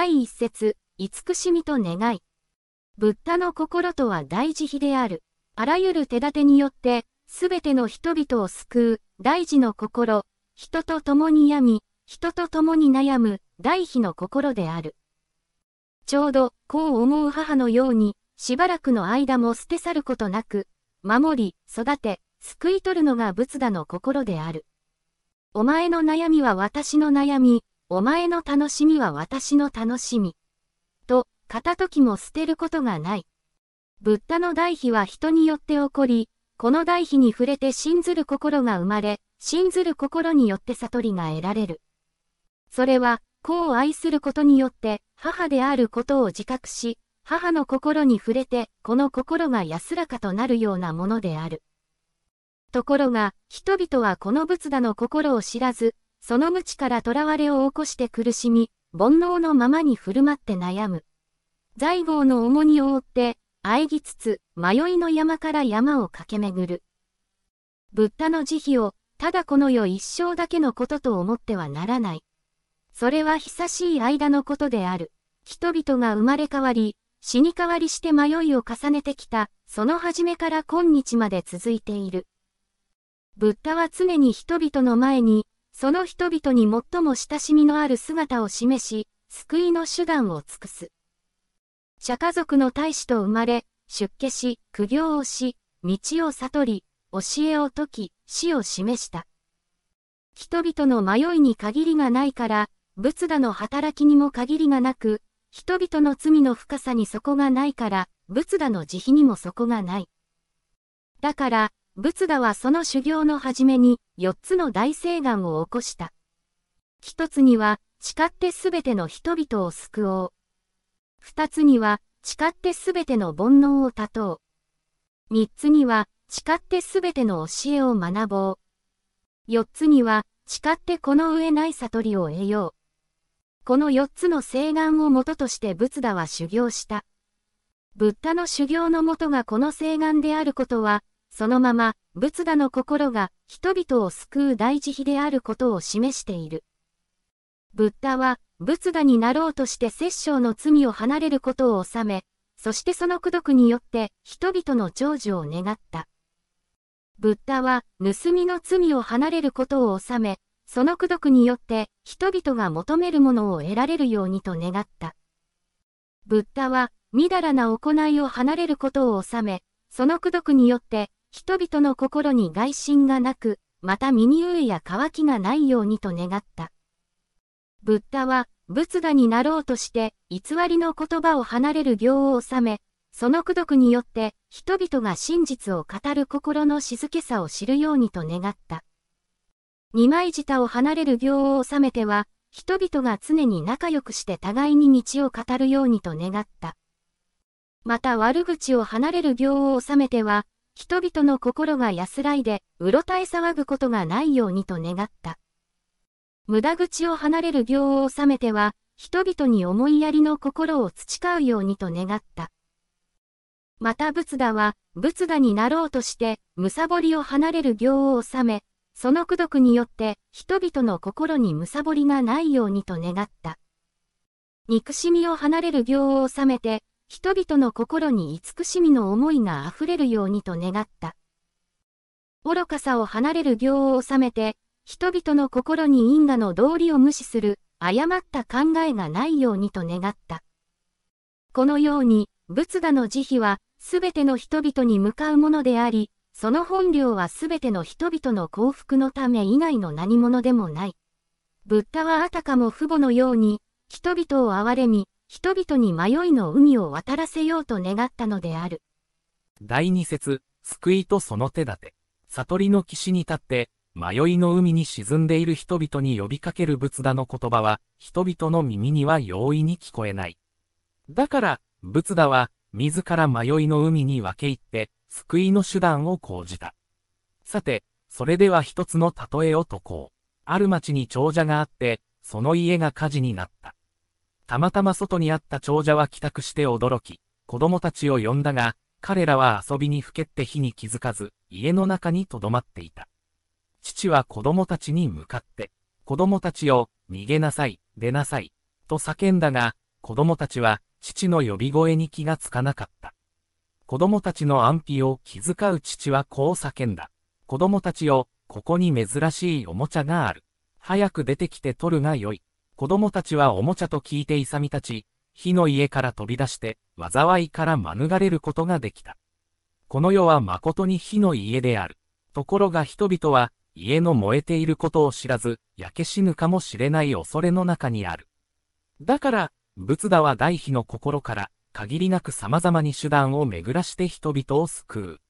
第一節、慈しみと願い。ブッダの心とは大慈悲である。あらゆる手立てによって、すべての人々を救う、大事の心、人と共に病み、人と共に悩む、大悲の心である。ちょうど、こう思う母のように、しばらくの間も捨て去ることなく、守り、育て、救い取るのが仏陀の心である。お前の悩みは私の悩み、お前の楽しみは私の楽しみ。と、片時も捨てることがない。ブッダの大悲は人によって起こり、この大悲に触れて信ずる心が生まれ、信ずる心によって悟りが得られる。それは、子を愛することによって母であることを自覚し、母の心に触れて、この心が安らかとなるようなものである。ところが、人々はこの仏陀の心を知らず、その無知から囚われを起こして苦しみ、煩悩のままに振る舞って悩む。財宝の重荷を負って、喘ぎつつ、迷いの山から山を駆け巡る。ブッダの慈悲を、ただこの世一生だけのことと思ってはならない。それは久しい間のことである。人々が生まれ変わり、死に変わりして迷いを重ねてきた、その初めから今日まで続いている。ブッダは常に人々の前に、その人々に最も親しみのある姿を示し、救いの手段を尽くす。釈迦族の大使と生まれ、出家し、苦行をし、道を悟り、教えを説き、死を示した。人々の迷いに限りがないから、仏陀の働きにも限りがなく、人々の罪の深さに底がないから、仏陀の慈悲にも底がない。だから、仏陀はその修行の始めに、四つの大聖願を起こした。一つには、誓ってすべての人々を救おう。二つには、誓ってすべての煩悩を断とう。三つには、誓ってすべての教えを学ぼう。四つには、誓ってこの上ない悟りを得よう。この四つの聖願をもととして仏陀は修行した。ブッダの修行のもとがこの聖願であることは、そのまま、仏陀の心が人々を救う大慈悲であることを示している。ブッダは、仏陀になろうとして摂政の罪を離れることを収め、そしてその功徳によって人々の長寿を願った。ブッダは、盗みの罪を離れることを収め、その功徳によって人々が求めるものを得られるようにと願った。ブッダは、みだらな行いを離れることを収め、その功徳によって人々の心に外心がなく、また身に飢えや渇きがないようにと願った。ブッダは、仏陀になろうとして、偽りの言葉を離れる行を収め、その功徳によって、人々が真実を語る心の静けさを知るようにと願った。二枚舌を離れる行を収めては、人々が常に仲良くして互いに道を語るようにと願った。また悪口を離れる行を収めては、人々の心が安らいで、うろたえ騒ぐことがないようにと願った。無駄口を離れる行を収めては、人々に思いやりの心を培うようにと願った。また仏陀は、仏陀になろうとして、むさぼりを離れる行を収め、その功徳によって人々の心に貪りがないようにと願った。憎しみを離れる行を収めて、人々の心に慈しみの思いが溢れるようにと願った。愚かさを離れる行を収めて、人々の心に因果の道理を無視する、誤った考えがないようにと願った。このように、仏陀の慈悲は、すべての人々に向かうものであり、その本領はすべての人々の幸福のため以外の何者でもない。ブッダはあたかも父母のように、人々を憐れみ、人々に迷いの海を渡らせようと願ったのである。第二節、救いとその手立て。悟りの岸に立って、迷いの海に沈んでいる人々に呼びかける仏陀の言葉は、人々の耳には容易に聞こえない。だから、仏陀は、自ら迷いの海に分け入って、救いの手段を講じた。さて、それでは一つの例えを解こう。ある町に長者があって、その家が火事になった。たまたま外にあった長者は帰宅して驚き、子供たちを呼んだが、彼らは遊びにふけって火に気づかず、家の中に留まっていた。父は子供たちに向かって、子供たちを、逃げなさい、出なさい、と叫んだが、子供たちは父の呼び声に気がつかなかった。子供たちの安否を気遣う父はこう叫んだ。子供たちよ、ここに珍しいおもちゃがある。早く出てきて取るがよい。子供たちはおもちゃと聞いて勇み立ち、火の家から飛び出して、災いから免れることができた。この世は誠に火の家である。ところが人々は、家の燃えていることを知らず、焼け死ぬかもしれない恐れの中にある。だから、仏陀は大悲の心から、限りなく様々に手段を巡らして人々を救う。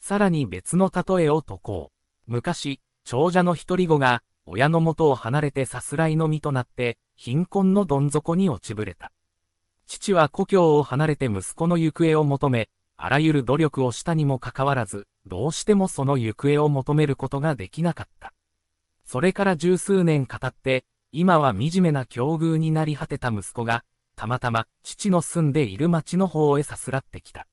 さらに別の例えを解こう。昔、長者の一人子が、親の元を離れてさすらいの身となって、貧困のどん底に落ちぶれた。父は故郷を離れて息子の行方を求め、あらゆる努力をしたにもかかわらず、どうしてもその行方を求めることができなかった。それから十数年語って、今は惨めな境遇になり果てた息子が、たまたま父の住んでいる町の方へさすらってきた。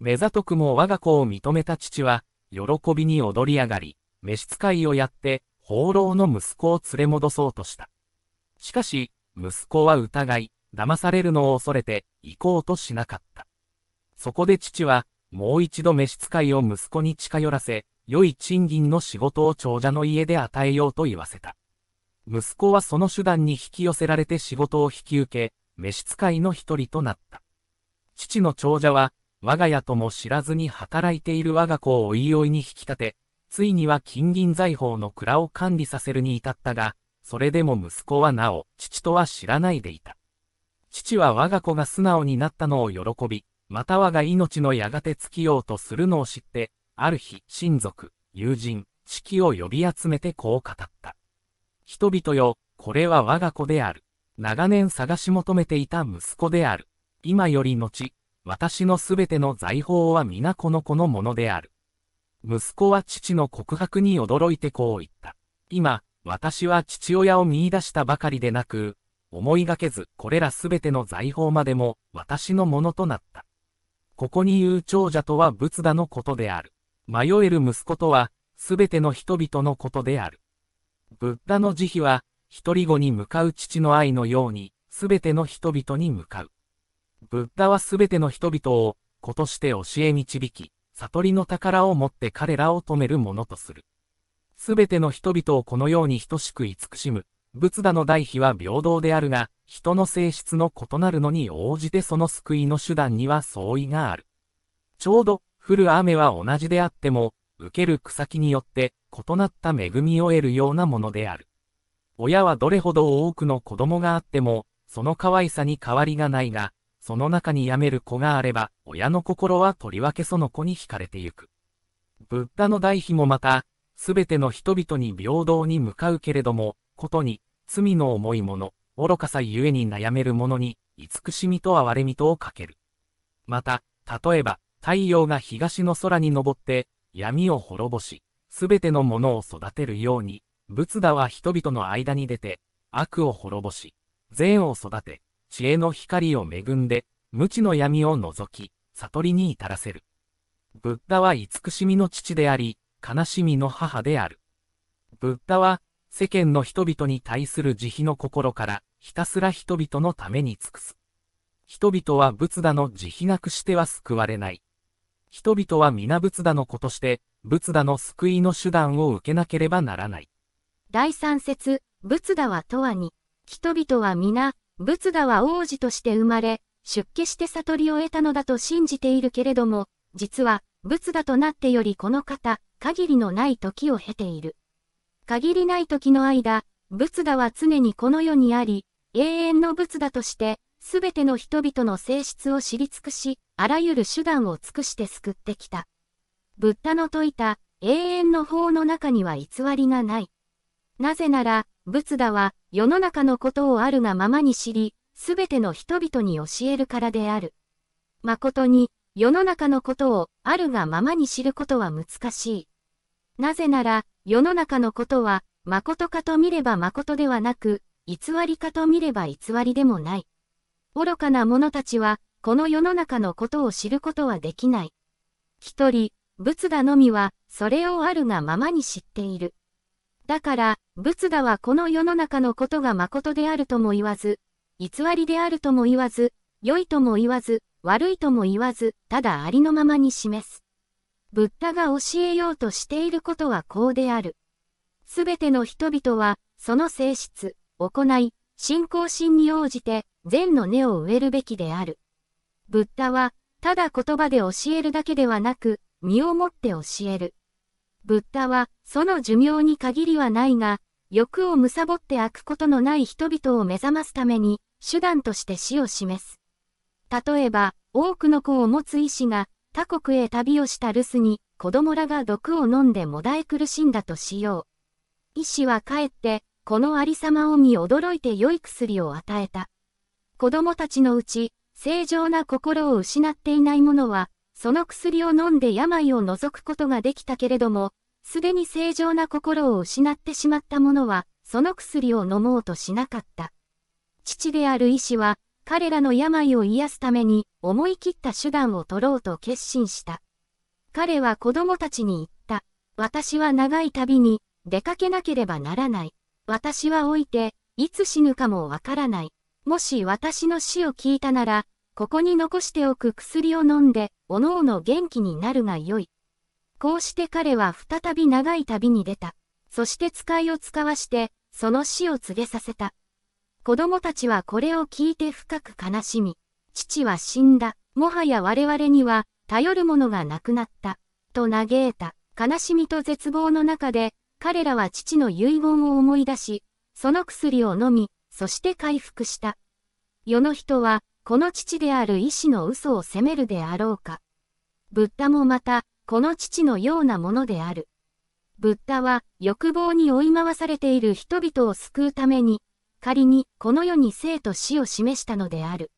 目ざとくも我が子を認めた父は、喜びに踊り上がり、召使いをやって、放浪の息子を連れ戻そうとした。しかし、息子は疑い、騙されるのを恐れて、行こうとしなかった。そこで父は、もう一度召使いを息子に近寄らせ、良い賃金の仕事を長者の家で与えようと言わせた。息子はその手段に引き寄せられて仕事を引き受け、召使いの一人となった。父の長者は、我が家とも知らずに働いている我が子をおいおいに引き立て、ついには金銀財宝の蔵を管理させるに至ったが、それでも息子はなお、父とは知らないでいた。父は我が子が素直になったのを喜び、また我が命のやがて尽きようとするのを知って、ある日、親族、友人、知己を呼び集めてこう語った。人々よ、これは我が子である。長年探し求めていた息子である。今より後、私のすべての財宝は皆この子のものである。息子は父の告白に驚いてこう言った。今、私は父親を見出したばかりでなく、思いがけず、これらすべての財宝までも、私のものとなった。ここに言う長者とは仏陀のことである。迷える息子とは、すべての人々のことである。ブッダの慈悲は、一人子に向かう父の愛のように、すべての人々に向かう。ブッダはすべての人々を、子として教え導き、悟りの宝を持って彼らを止めるものとする。すべての人々をこのように等しく慈しむ、仏陀の代悲は平等であるが、人の性質の異なるのに応じてその救いの手段には相違がある。ちょうど、降る雨は同じであっても、受ける草木によって異なった恵みを得るようなものである。親はどれほど多くの子供があっても、その可愛さに変わりがないが、その中に病める子があれば、親の心はとりわけその子に惹かれてゆく。ブッダの代悲もまた、すべての人々に平等に向かうけれども、ことに、罪の重いもの、愚かさゆえに悩める者に、慈しみと憐れみとをかける。また、例えば、太陽が東の空に昇って、闇を滅ぼし、すべてのものを育てるように、仏陀は人々の間に出て、悪を滅ぼし、善を育て、知恵の光を恵んで、無知の闇を除き、悟りに至らせる。ブッダは慈しみの父であり、悲しみの母である。ブッダは、世間の人々に対する慈悲の心から、ひたすら人々のために尽くす。人々は仏陀の慈悲なくしては救われない。人々は皆仏陀の子として、仏陀の救いの手段を受けなければならない。第三節、仏陀は永遠に、人々は皆、仏陀は王子として生まれ、出家して悟りを得たのだと信じているけれども、実は、仏陀となってよりこの方、限りのない時を経ている。限りない時の間、仏陀は常にこの世にあり、永遠の仏陀として、すべての人々の性質を知り尽くし、あらゆる手段を尽くして救ってきた。ブッダの説いた永遠の法の中には偽りがない。なぜなら、仏陀は世の中のことをあるがままに知り、すべての人々に教えるからである。誠に、世の中のことをあるがままに知ることは難しい。なぜなら、世の中のことは、誠かと見れば誠ではなく、偽りかと見れば偽りでもない。愚かな者たちは、この世の中のことを知ることはできない。一人、仏陀のみは、それをあるがままに知っている。だから、仏陀はこの世の中のことが誠であるとも言わず、偽りであるとも言わず、良いとも言わず、悪いとも言わず、ただありのままに示す。ブッダが教えようとしていることはこうである。すべての人々は、その性質、行い、信仰心に応じて、善の根を植えるべきである。ブッダは、ただ言葉で教えるだけではなく、身をもって教える。ブッダは、その寿命に限りはないが、欲を貪って開くことのない人々を目覚ますために、手段として死を示す。例えば、多くの子を持つ医師が、他国へ旅をした留守に、子供らが毒を飲んでもだえ苦しんだとしよう。医師は帰って、このありさまを見驚いて良い薬を与えた。子供たちのうち、正常な心を失っていない者は、その薬を飲んで病を除くことができたけれども、すでに正常な心を失ってしまった者は、その薬を飲もうとしなかった。父である医師は、彼らの病を癒すために、思い切った手段を取ろうと決心した。彼は子供たちに言った。私は長い旅に、出かけなければならない。私は老いて、いつ死ぬかもわからない。もし私の死を聞いたなら、ここに残しておく薬を飲んで、おのおの元気になるがよい。こうして彼は再び長い旅に出た。そして使いを使わして、その死を告げさせた。子供たちはこれを聞いて深く悲しみ、父は死んだ。もはや我々には、頼るものがなくなった。と嘆いた。悲しみと絶望の中で、彼らは父の遺言を思い出し、その薬を飲み、そして回復した。世の人は、この父である医師の嘘を責めるであろうか。ブッダもまた、この父のようなものである。ブッダは、欲望に追い回されている人々を救うために、仮に、この世に生と死を示したのである。